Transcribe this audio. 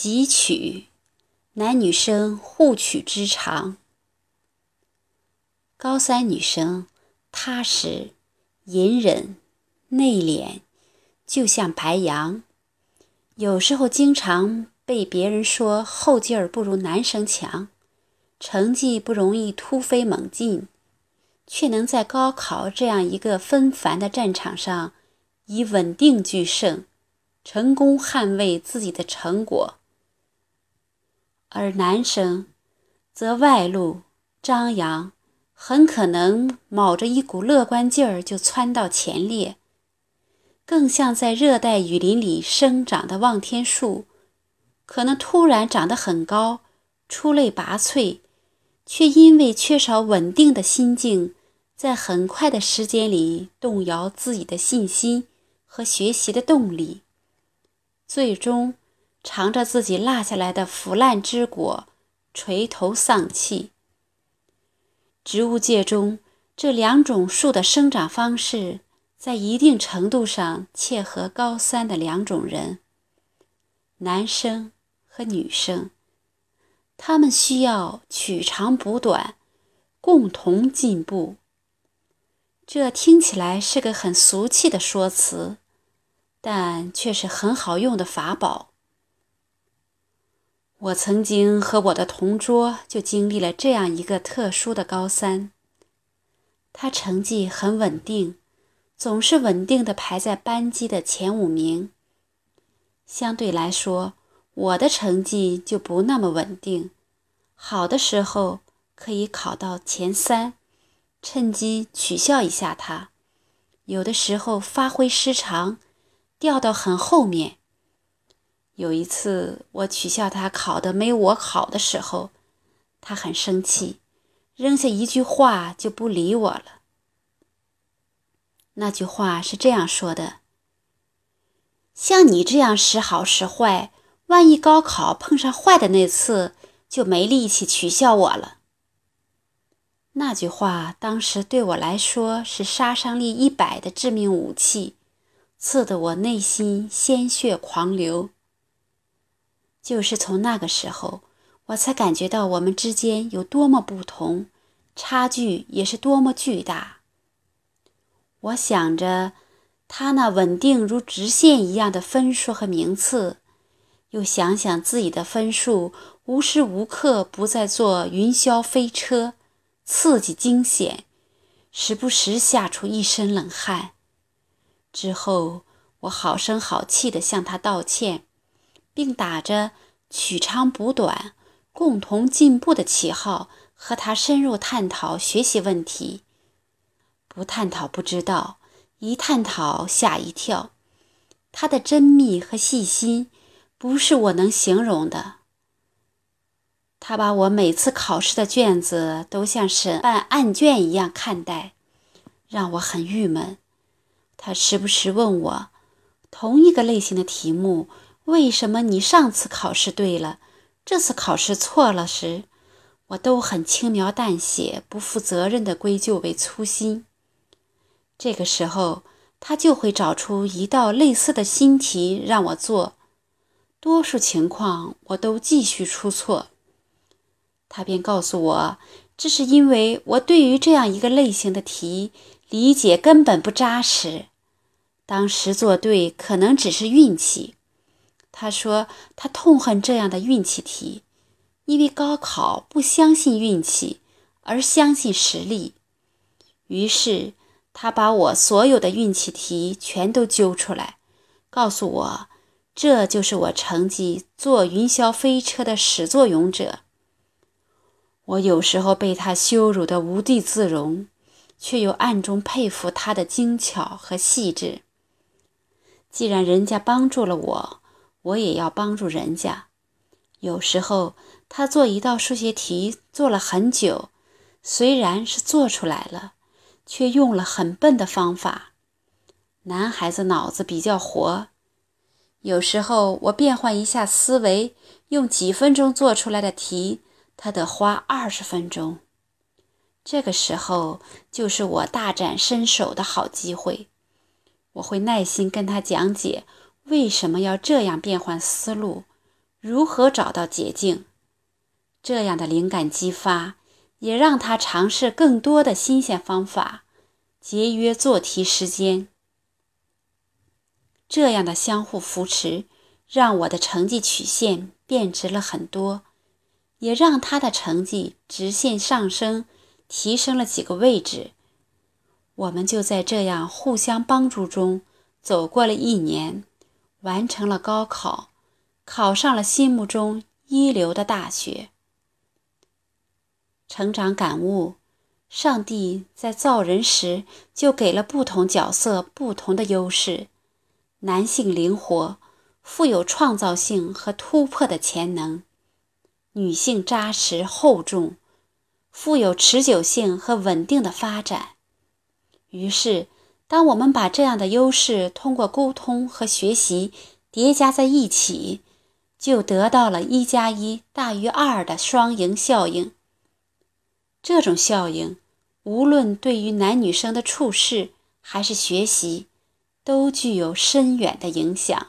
汲取，男女生互取之长。高三女生踏实、隐忍、内敛，就像白羊。有时候经常被别人说后劲儿不如男生强，成绩不容易突飞猛进，却能在高考这样一个纷繁的战场上以稳定取胜，成功捍卫自己的成果。而男生则外露张扬，很可能卯着一股乐观劲儿就窜到前列。更像在热带雨林里生长的望天树，可能突然长得很高，出类拔萃，却因为缺少稳定的心境，在很快的时间里动摇自己的信心和学习的动力，最终尝着自己落下来的腐烂之果，垂头丧气。植物界中这两种树的生长方式。在一定程度上切合高三的两种人，男生和女生，他们需要取长补短，共同进步。这听起来是个很俗气的说辞，但却是很好用的法宝。我曾经和我的同桌就经历了这样一个特殊的高三，他成绩很稳定。总是稳定的排在班级的前五名。相对来说，我的成绩就不那么稳定。好的时候可以考到前三，趁机取笑一下他；有的时候发挥失常，掉到很后面。有一次我取笑他考的没我好的时候，他很生气，扔下一句话就不理我了。那句话是这样说的：“像你这样时好时坏，万一高考碰上坏的那次，就没力气取笑我了。”那句话当时对我来说是杀伤力一百的致命武器，刺得我内心鲜血狂流。就是从那个时候，我才感觉到我们之间有多么不同，差距也是多么巨大。我想着他那稳定如直线一样的分数和名次，又想想自己的分数无时无刻不在做云霄飞车，刺激惊险，时不时吓出一身冷汗。之后，我好声好气地向他道歉，并打着取长补短、共同进步的旗号，和他深入探讨学习问题。不探讨不知道，一探讨吓一跳。他的缜密和细心，不是我能形容的。他把我每次考试的卷子都像审办案卷一样看待，让我很郁闷。他时不时问我，同一个类型的题目，为什么你上次考试对了，这次考试错了时，我都很轻描淡写、不负责任地归咎为粗心。这个时候，他就会找出一道类似的新题让我做，多数情况我都继续出错。他便告诉我，这是因为我对于这样一个类型的题理解根本不扎实，当时做对可能只是运气。他说他痛恨这样的运气题，因为高考不相信运气，而相信实力。于是。他把我所有的运气题全都揪出来，告诉我，这就是我成绩坐云霄飞车的始作俑者。我有时候被他羞辱的无地自容，却又暗中佩服他的精巧和细致。既然人家帮助了我，我也要帮助人家。有时候他做一道数学题做了很久，虽然是做出来了。却用了很笨的方法。男孩子脑子比较活，有时候我变换一下思维，用几分钟做出来的题，他得花二十分钟。这个时候就是我大展身手的好机会。我会耐心跟他讲解为什么要这样变换思路，如何找到捷径。这样的灵感激发，也让他尝试更多的新鲜方法，节约做题时间。这样的相互扶持，让我的成绩曲线变直了很多，也让他的成绩直线上升，提升了几个位置。我们就在这样互相帮助中走过了一年，完成了高考，考上了心目中一流的大学。成长感悟：上帝在造人时就给了不同角色不同的优势。男性灵活，富有创造性和突破的潜能；女性扎实厚重，富有持久性和稳定的发展。于是，当我们把这样的优势通过沟通和学习叠加在一起，就得到了一加一大于二的双赢效应。这种效应，无论对于男女生的处事还是学习，都具有深远的影响。